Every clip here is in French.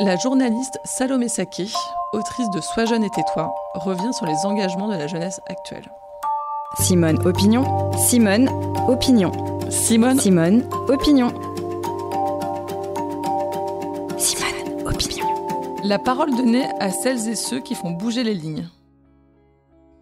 La journaliste Salomé Saké, autrice de Sois jeune et tais-toi, revient sur les engagements de la jeunesse actuelle. Simone Opinion, Simone Opinion, Simone, Simone Opinion. Simone Opinion. la parole donnée à celles et ceux qui font bouger les lignes.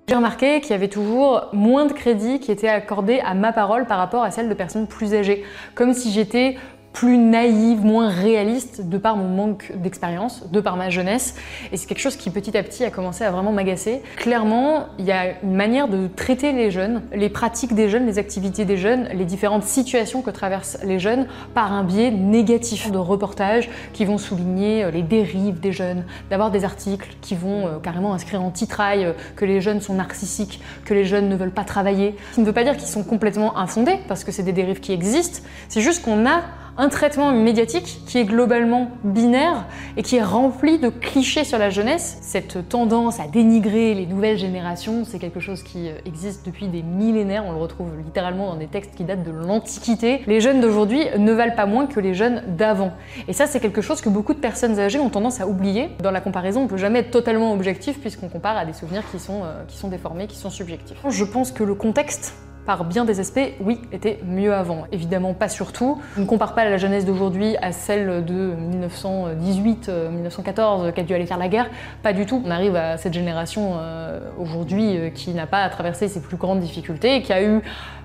J'ai remarqué qu'il y avait toujours moins de crédit qui était accordé à ma parole par rapport à celle de personnes plus âgées. Comme si j'étais plus naïve, moins réaliste de par mon manque d'expérience, de par ma jeunesse. Et c'est quelque chose qui petit à petit a commencé à vraiment m'agacer. Clairement, il y a une manière de traiter les jeunes, les pratiques des jeunes, les activités des jeunes, les différentes situations que traversent les jeunes par un biais négatif de reportages qui vont souligner euh, les dérives des jeunes, d'avoir des articles qui vont euh, carrément inscrire en titraille euh, que les jeunes sont narcissiques, que les jeunes ne veulent pas travailler. Ce qui ne veut pas dire qu'ils sont complètement infondés, parce que c'est des dérives qui existent. C'est juste qu'on a un traitement médiatique qui est globalement binaire et qui est rempli de clichés sur la jeunesse. Cette tendance à dénigrer les nouvelles générations, c'est quelque chose qui euh, existe depuis des millénaires, on le retrouve littéralement dans des textes qui datent de l'Antiquité. Les jeunes d'aujourd'hui ne valent pas moins que les jeunes d'avant. Et ça, c'est quelque chose que beaucoup de personnes âgées ont tendance à oublier. Dans la comparaison, on peut jamais être totalement objectif puisqu'on compare à des souvenirs qui sont, euh, qui sont déformés, qui sont subjectifs. Je pense que le contexte par bien des aspects, oui, était mieux avant. Évidemment pas surtout. Je ne compare pas la jeunesse d'aujourd'hui à celle de 1918, 1914 qui a dû aller faire la guerre. Pas du tout. On arrive à cette génération euh, aujourd'hui euh, qui n'a pas traversé ses plus grandes difficultés qui a eu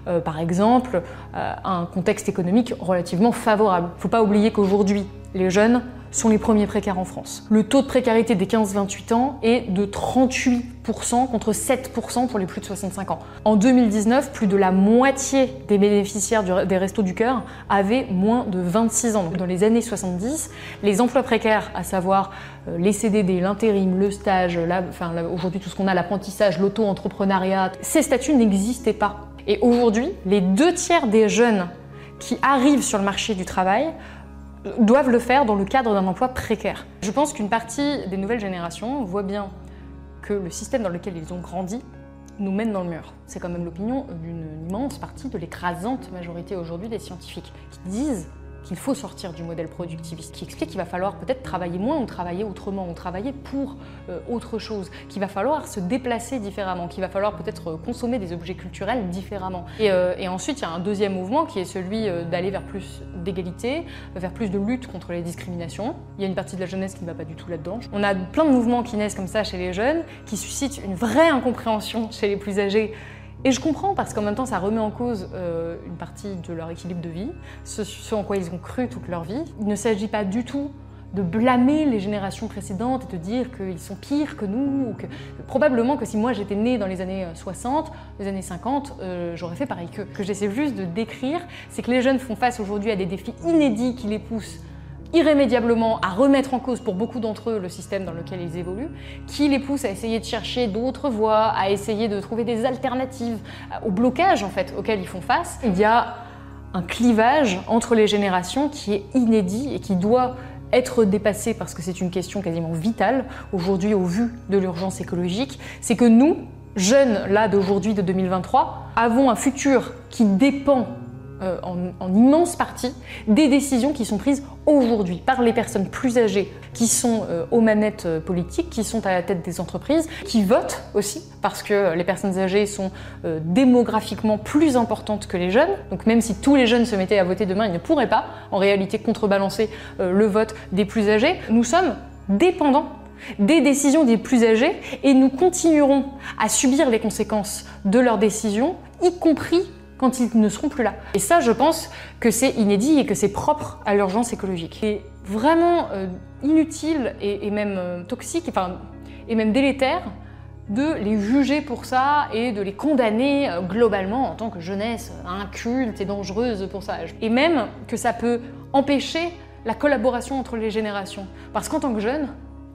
euh, par exemple, un contexte économique relativement favorable. Il ne faut pas oublier qu'aujourd'hui, les jeunes sont les premiers précaires en France. Le taux de précarité des 15-28 ans est de 38% contre 7% pour les plus de 65 ans. En 2019, plus de la moitié des bénéficiaires des Restos du Cœur avaient moins de 26 ans. Donc, dans les années 70, les emplois précaires, à savoir euh, les CDD, l'intérim, le stage, enfin, aujourd'hui tout ce qu'on a, l'apprentissage, l'auto-entrepreneuriat, ces statuts n'existaient pas. Et aujourd'hui, les deux tiers des jeunes qui arrivent sur le marché du travail doivent le faire dans le cadre d'un emploi précaire. Je pense qu'une partie des nouvelles générations voit bien que le système dans lequel ils ont grandi nous mène dans le mur. C'est quand même l'opinion d'une immense partie de l'écrasante majorité aujourd'hui des scientifiques qui disent qu'il faut sortir du modèle productiviste, qui explique qu'il va falloir peut-être travailler moins ou travailler autrement, ou travailler pour euh, autre chose, qu'il va falloir se déplacer différemment, qu'il va falloir peut-être euh, consommer des objets culturels différemment. Et, euh, et ensuite, il y a un deuxième mouvement qui est celui d'aller vers plus d'égalité, vers plus de lutte contre les discriminations. Il y a une partie de la jeunesse qui ne va pas du tout là-dedans. On a plein de mouvements qui naissent comme ça chez les jeunes, qui suscitent une vraie incompréhension chez les plus âgés et je comprends parce qu'en même temps, ça remet en cause euh, une partie de leur équilibre de vie, ce, en quoi ils ont cru toute leur vie. Il ne s'agit pas du tout de blâmer les générations précédentes et de dire qu'ils sont pires que nous. Ou que... Probablement que si moi j'étais née dans les années 60, les années 50, euh, j'aurais fait pareil qu'eux. Ce que j'essaie juste de décrire, c'est que les jeunes font face aujourd'hui à des défis inédits qui les poussent irrémédiablement à remettre en cause pour beaucoup d'entre eux le système dans lequel ils évoluent, qui les pousse à essayer de chercher d'autres voies, à essayer de trouver des alternatives au blocage en fait auquel ils font face. Il y a un clivage entre les générations qui est inédit et qui doit être dépassé parce que c'est une question quasiment vitale aujourd'hui au vu de l'urgence écologique, c'est que nous, jeunes là d'aujourd'hui de 2023, avons un futur qui dépend euh, en, en immense partie des décisions qui sont prises aujourd'hui par les personnes plus âgées qui sont euh, aux manettes euh, politiques, qui sont à la tête des entreprises, qui votent aussi parce que les personnes âgées sont démographiquement plus importantes que les jeunes. Donc même si tous les jeunes se mettaient à voter demain, ils ne pourraient pas en réalité contrebalancer le vote des plus âgés. Nous sommes dépendants des décisions des plus âgés et nous continuerons à subir les conséquences de leurs décisions, y compris quand ils ne seront plus là. Et ça, je pense que c'est inédit et que c'est propre à l'urgence écologique. Et vraiment euh, inutile et, et même euh, toxique, enfin, et même délétère de les juger pour ça et de les condamner euh, globalement en tant que jeunesse inculte et dangereuse pour ça. Et même que ça peut empêcher la collaboration entre les générations. Parce qu'en tant que jeune,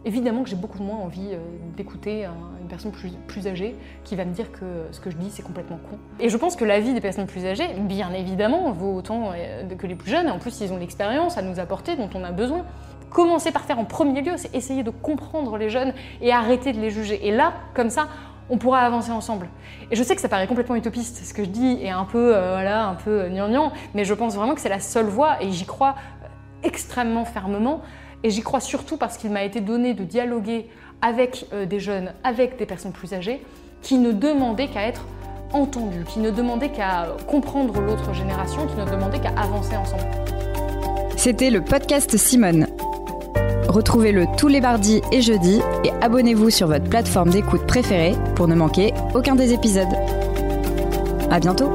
évidemment que j'ai beaucoup moins envie euh, d'écouter un- une personne plus, âgée qui va me dire que ce que je dis c'est complètement con. Et je pense que la vie des personnes plus âgées, bien évidemment, vaut autant euh, que les plus jeunes. En plus, ils ont l'expérience à nous apporter dont on a besoin. Commencer par faire en premier lieu, c'est essayer de comprendre les jeunes et arrêter de les juger. Et là, comme ça, on pourra avancer ensemble. Et je sais que ça paraît complètement utopiste, ce que je dis est un peu, euh, voilà, un peu gnangnan, mais je pense vraiment que c'est la seule voie, et j'y crois euh, extrêmement fermement. Et j'y crois surtout parce qu'il m'a été donné de dialoguer avec euh, des jeunes, avec des personnes plus âgées, qui ne demandaient qu'à être entendus, qui ne demandaient qu'à comprendre l'autre génération, qui ne demandaient qu'à avancer ensemble. C'était le podcast Simone. Retrouvez-le tous les mardis et jeudis et abonnez-vous sur votre plateforme d'écoute préférée pour ne manquer aucun des épisodes. À bientôt!